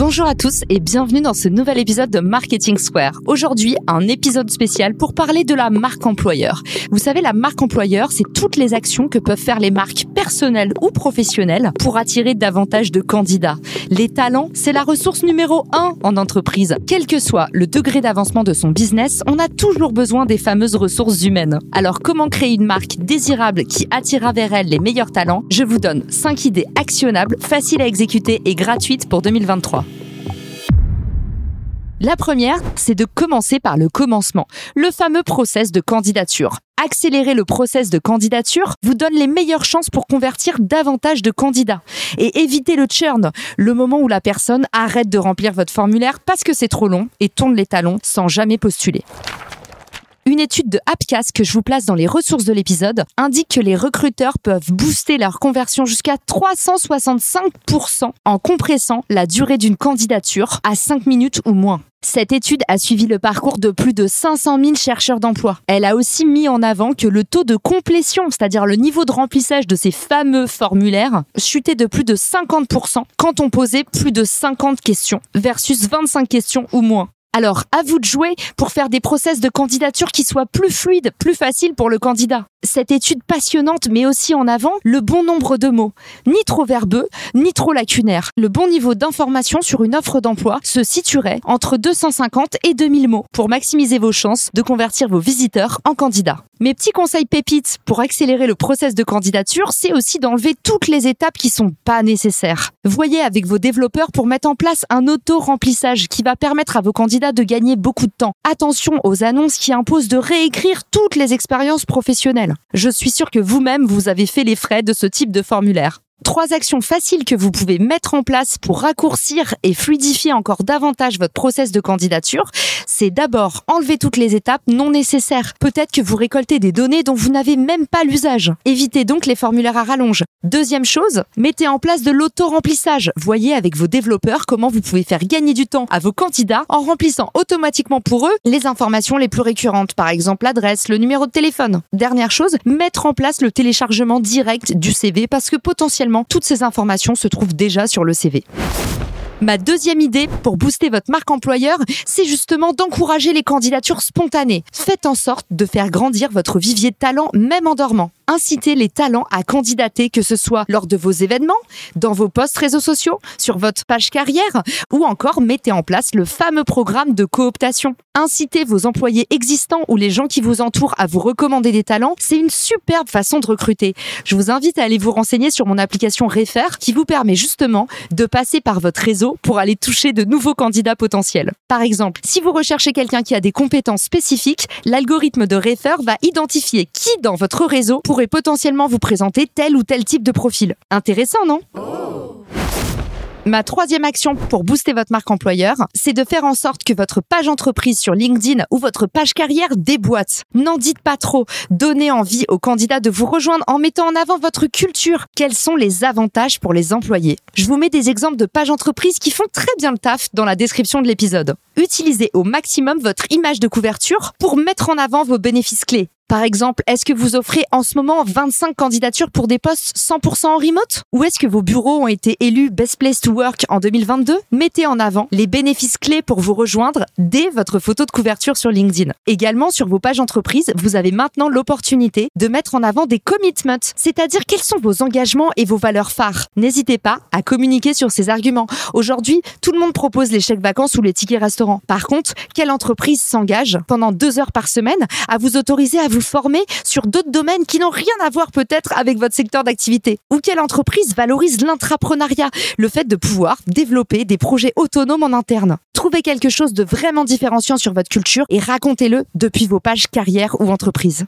Bonjour à tous et bienvenue dans ce nouvel épisode de Marketing Square. Aujourd'hui, un épisode spécial pour parler de la marque employeur. Vous savez, la marque employeur, c'est toutes les actions que peuvent faire les marques personnelles ou professionnelles pour attirer davantage de candidats. Les talents, c'est la ressource numéro un en entreprise. Quel que soit le degré d'avancement de son business, on a toujours besoin des fameuses ressources humaines. Alors, comment créer une marque désirable qui attirera vers elle les meilleurs talents? Je vous donne 5 idées actionnables, faciles à exécuter et gratuites pour 2023. La première, c'est de commencer par le commencement, le fameux process de candidature. Accélérer le process de candidature vous donne les meilleures chances pour convertir davantage de candidats. Et éviter le churn, le moment où la personne arrête de remplir votre formulaire parce que c'est trop long et tourne les talons sans jamais postuler. Une étude de Appcast que je vous place dans les ressources de l'épisode indique que les recruteurs peuvent booster leur conversion jusqu'à 365% en compressant la durée d'une candidature à 5 minutes ou moins. Cette étude a suivi le parcours de plus de 500 000 chercheurs d'emploi. Elle a aussi mis en avant que le taux de complétion, c'est-à-dire le niveau de remplissage de ces fameux formulaires, chutait de plus de 50% quand on posait plus de 50 questions versus 25 questions ou moins. Alors, à vous de jouer pour faire des process de candidature qui soient plus fluides, plus faciles pour le candidat. Cette étude passionnante met aussi en avant le bon nombre de mots, ni trop verbeux, ni trop lacunaires. Le bon niveau d'information sur une offre d'emploi se situerait entre 250 et 2000 mots pour maximiser vos chances de convertir vos visiteurs en candidats. Mes petits conseils pépites pour accélérer le process de candidature, c'est aussi d'enlever toutes les étapes qui sont pas nécessaires. Voyez avec vos développeurs pour mettre en place un auto-remplissage qui va permettre à vos candidats de gagner beaucoup de temps. Attention aux annonces qui imposent de réécrire toutes les expériences professionnelles. Je suis sûre que vous-même, vous avez fait les frais de ce type de formulaire. Trois actions faciles que vous pouvez mettre en place pour raccourcir et fluidifier encore davantage votre process de candidature, c'est d'abord enlever toutes les étapes non nécessaires. Peut-être que vous récoltez des données dont vous n'avez même pas l'usage. Évitez donc les formulaires à rallonge. Deuxième chose, mettez en place de l'auto-remplissage. Voyez avec vos développeurs comment vous pouvez faire gagner du temps à vos candidats en remplissant automatiquement pour eux les informations les plus récurrentes, par exemple l'adresse, le numéro de téléphone. Dernière chose, mettre en place le téléchargement direct du CV parce que potentiellement toutes ces informations se trouvent déjà sur le CV. Ma deuxième idée pour booster votre marque employeur, c'est justement d'encourager les candidatures spontanées. Faites en sorte de faire grandir votre vivier de talent même en dormant incitez les talents à candidater, que ce soit lors de vos événements, dans vos posts réseaux sociaux, sur votre page carrière, ou encore mettez en place le fameux programme de cooptation. Incitez vos employés existants ou les gens qui vous entourent à vous recommander des talents, c'est une superbe façon de recruter. Je vous invite à aller vous renseigner sur mon application Refer qui vous permet justement de passer par votre réseau pour aller toucher de nouveaux candidats potentiels. Par exemple, si vous recherchez quelqu'un qui a des compétences spécifiques, l'algorithme de Refer va identifier qui dans votre réseau pourrait potentiellement vous présenter tel ou tel type de profil. Intéressant, non? Ma troisième action pour booster votre marque employeur, c'est de faire en sorte que votre page entreprise sur LinkedIn ou votre page carrière déboîte. N'en dites pas trop. Donnez envie aux candidats de vous rejoindre en mettant en avant votre culture. Quels sont les avantages pour les employés? Je vous mets des exemples de pages entreprises qui font très bien le taf dans la description de l'épisode. Utilisez au maximum votre image de couverture pour mettre en avant vos bénéfices clés. Par exemple, est-ce que vous offrez en ce moment 25 candidatures pour des postes 100% en remote? Ou est-ce que vos bureaux ont été élus Best Place to Work en 2022 Mettez en avant les bénéfices clés pour vous rejoindre dès votre photo de couverture sur LinkedIn. Également, sur vos pages entreprises, vous avez maintenant l'opportunité de mettre en avant des commitments, c'est-à-dire quels sont vos engagements et vos valeurs phares. N'hésitez pas à communiquer sur ces arguments. Aujourd'hui, tout le monde propose les chèques vacances ou les tickets restaurants. Par contre, quelle entreprise s'engage pendant deux heures par semaine à vous autoriser à vous vous former sur d'autres domaines qui n'ont rien à voir peut-être avec votre secteur d'activité Ou quelle entreprise valorise l'intrapreneuriat, le fait de pouvoir développer des projets autonomes en interne Trouvez quelque chose de vraiment différenciant sur votre culture et racontez-le depuis vos pages carrière ou entreprise.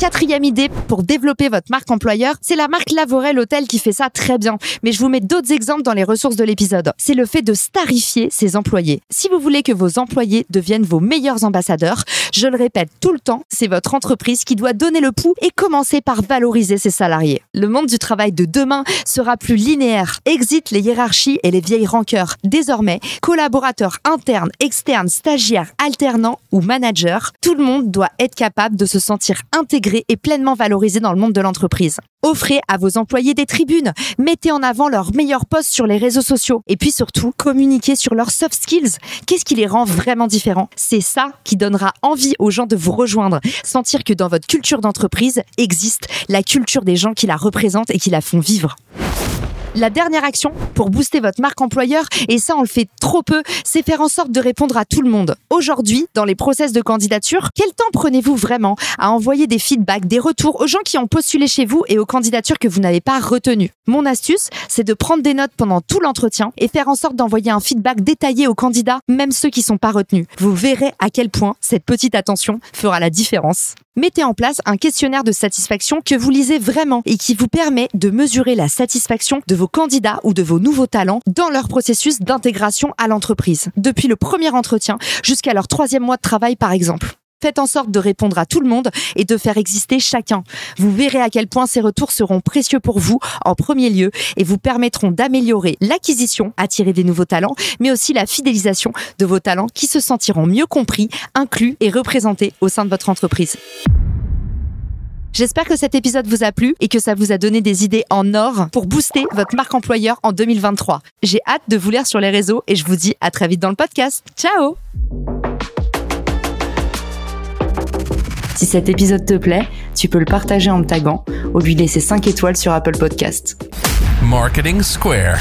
Quatrième idée pour développer votre marque employeur, c'est la marque Lavorel Hôtel qui fait ça très bien. Mais je vous mets d'autres exemples dans les ressources de l'épisode. C'est le fait de starifier ses employés. Si vous voulez que vos employés deviennent vos meilleurs ambassadeurs, je le répète tout le temps, c'est votre entreprise qui doit donner le pouls et commencer par valoriser ses salariés. Le monde du travail de demain sera plus linéaire. Exit les hiérarchies et les vieilles rancœurs. Désormais, collaborateurs internes, externes, stagiaires, alternants ou managers, tout le monde doit être capable de se sentir intégré et pleinement valorisé dans le monde de l'entreprise. Offrez à vos employés des tribunes, mettez en avant leurs meilleurs posts sur les réseaux sociaux et puis surtout communiquez sur leurs soft skills. Qu'est-ce qui les rend vraiment différents? C'est ça qui donnera envie aux gens de vous rejoindre, sentir que dans votre culture d'entreprise existe la culture des gens qui la représentent et qui la font vivre. La dernière action pour booster votre marque employeur, et ça on le fait trop peu, c'est faire en sorte de répondre à tout le monde. Aujourd'hui, dans les process de candidature, quel temps prenez-vous vraiment à envoyer des feedbacks, des retours aux gens qui ont postulé chez vous et aux candidatures que vous n'avez pas retenues? Mon astuce, c'est de prendre des notes pendant tout l'entretien et faire en sorte d'envoyer un feedback détaillé aux candidats, même ceux qui sont pas retenus. Vous verrez à quel point cette petite attention fera la différence. Mettez en place un questionnaire de satisfaction que vous lisez vraiment et qui vous permet de mesurer la satisfaction vos candidats ou de vos nouveaux talents dans leur processus d'intégration à l'entreprise, depuis le premier entretien jusqu'à leur troisième mois de travail par exemple. Faites en sorte de répondre à tout le monde et de faire exister chacun. Vous verrez à quel point ces retours seront précieux pour vous en premier lieu et vous permettront d'améliorer l'acquisition, attirer des nouveaux talents, mais aussi la fidélisation de vos talents qui se sentiront mieux compris, inclus et représentés au sein de votre entreprise. J'espère que cet épisode vous a plu et que ça vous a donné des idées en or pour booster votre marque employeur en 2023. J'ai hâte de vous lire sur les réseaux et je vous dis à très vite dans le podcast. Ciao Si cet épisode te plaît, tu peux le partager en me taguant ou lui laisser 5 étoiles sur Apple Podcast. Marketing Square.